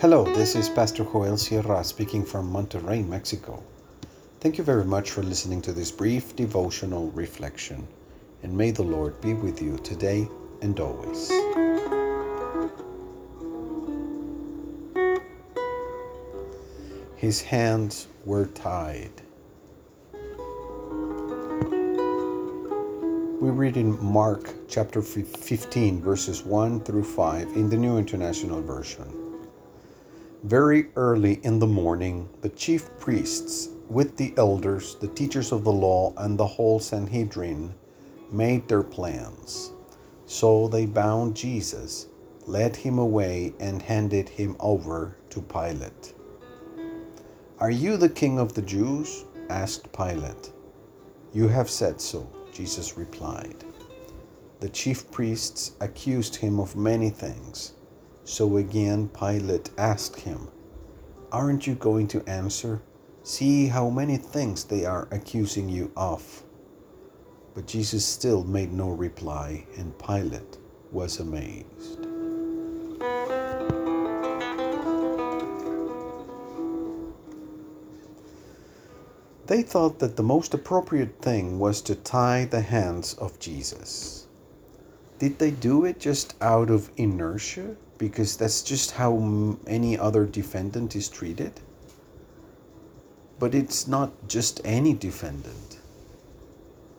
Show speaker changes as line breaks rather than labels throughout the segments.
Hello, this is Pastor Joel Sierra speaking from Monterrey, Mexico. Thank you very much for listening to this brief devotional reflection, and may the Lord be with you today and always. His hands were tied. We read in Mark chapter 15, verses 1 through 5 in the New International Version. Very early in the morning, the chief priests, with the elders, the teachers of the law, and the whole Sanhedrin, made their plans. So they bound Jesus, led him away, and handed him over to Pilate. Are you the king of the Jews? asked Pilate. You have said so, Jesus replied. The chief priests accused him of many things. So again Pilate asked him, Aren't you going to answer? See how many things they are accusing you of. But Jesus still made no reply, and Pilate was amazed. They thought that the most appropriate thing was to tie the hands of Jesus. Did they do it just out of inertia? Because that's just how any other defendant is treated. But it's not just any defendant.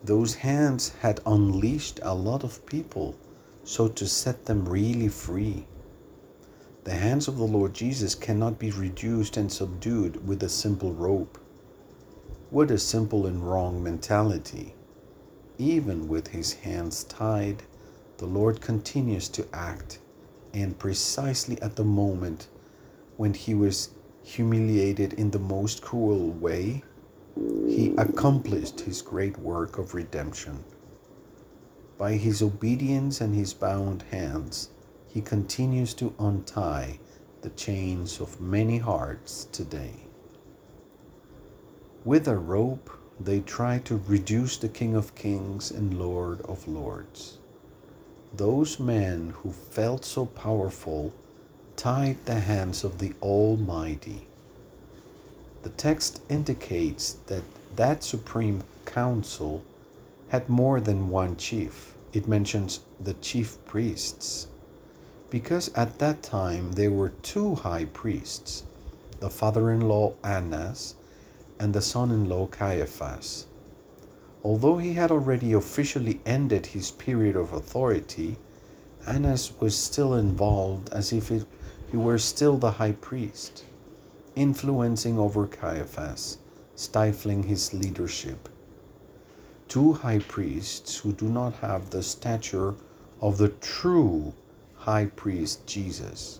Those hands had unleashed a lot of people, so to set them really free. The hands of the Lord Jesus cannot be reduced and subdued with a simple rope. What a simple and wrong mentality. Even with his hands tied, the Lord continues to act and precisely at the moment when he was humiliated in the most cruel way, he accomplished his great work of redemption. By his obedience and his bound hands, he continues to untie the chains of many hearts today. With a rope, they try to reduce the King of Kings and Lord of Lords. Those men who felt so powerful tied the hands of the Almighty. The text indicates that that supreme council had more than one chief. It mentions the chief priests. Because at that time there were two high priests, the father in law Annas and the son in law Caiaphas. Although he had already officially ended his period of authority, Annas was still involved as if it, he were still the high priest, influencing over Caiaphas, stifling his leadership. Two high priests who do not have the stature of the true high priest Jesus,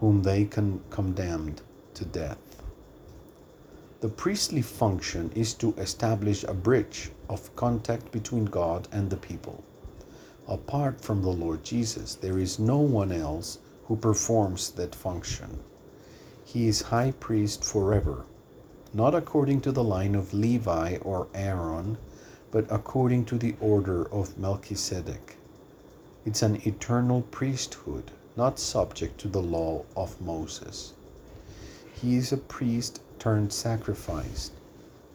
whom they con- condemned to death. The priestly function is to establish a bridge of contact between God and the people. Apart from the Lord Jesus, there is no one else who performs that function. He is high priest forever, not according to the line of Levi or Aaron, but according to the order of Melchizedek. It's an eternal priesthood, not subject to the law of Moses. He is a priest turned sacrificed,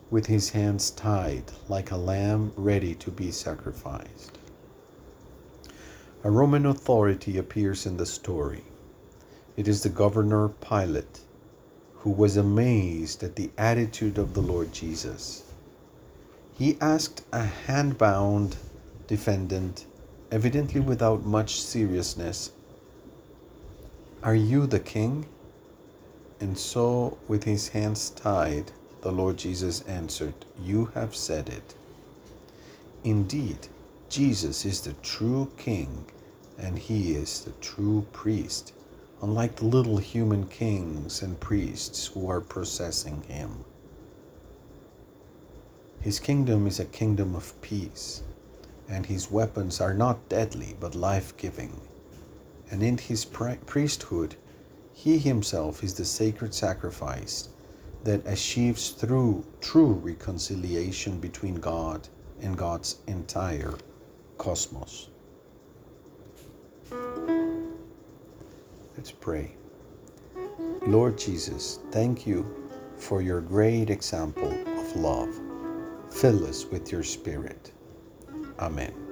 with his hands tied like a lamb ready to be sacrificed. A Roman authority appears in the story. It is the governor Pilate, who was amazed at the attitude of the Lord Jesus. He asked a hand bound defendant, evidently without much seriousness, Are you the king? And so, with his hands tied, the Lord Jesus answered, You have said it. Indeed, Jesus is the true King, and he is the true priest, unlike the little human kings and priests who are possessing him. His kingdom is a kingdom of peace, and his weapons are not deadly but life giving. And in his priesthood, he himself is the sacred sacrifice that achieves through true reconciliation between God and God's entire cosmos. Let's pray. Lord Jesus, thank you for your great example of love. Fill us with your Spirit. Amen.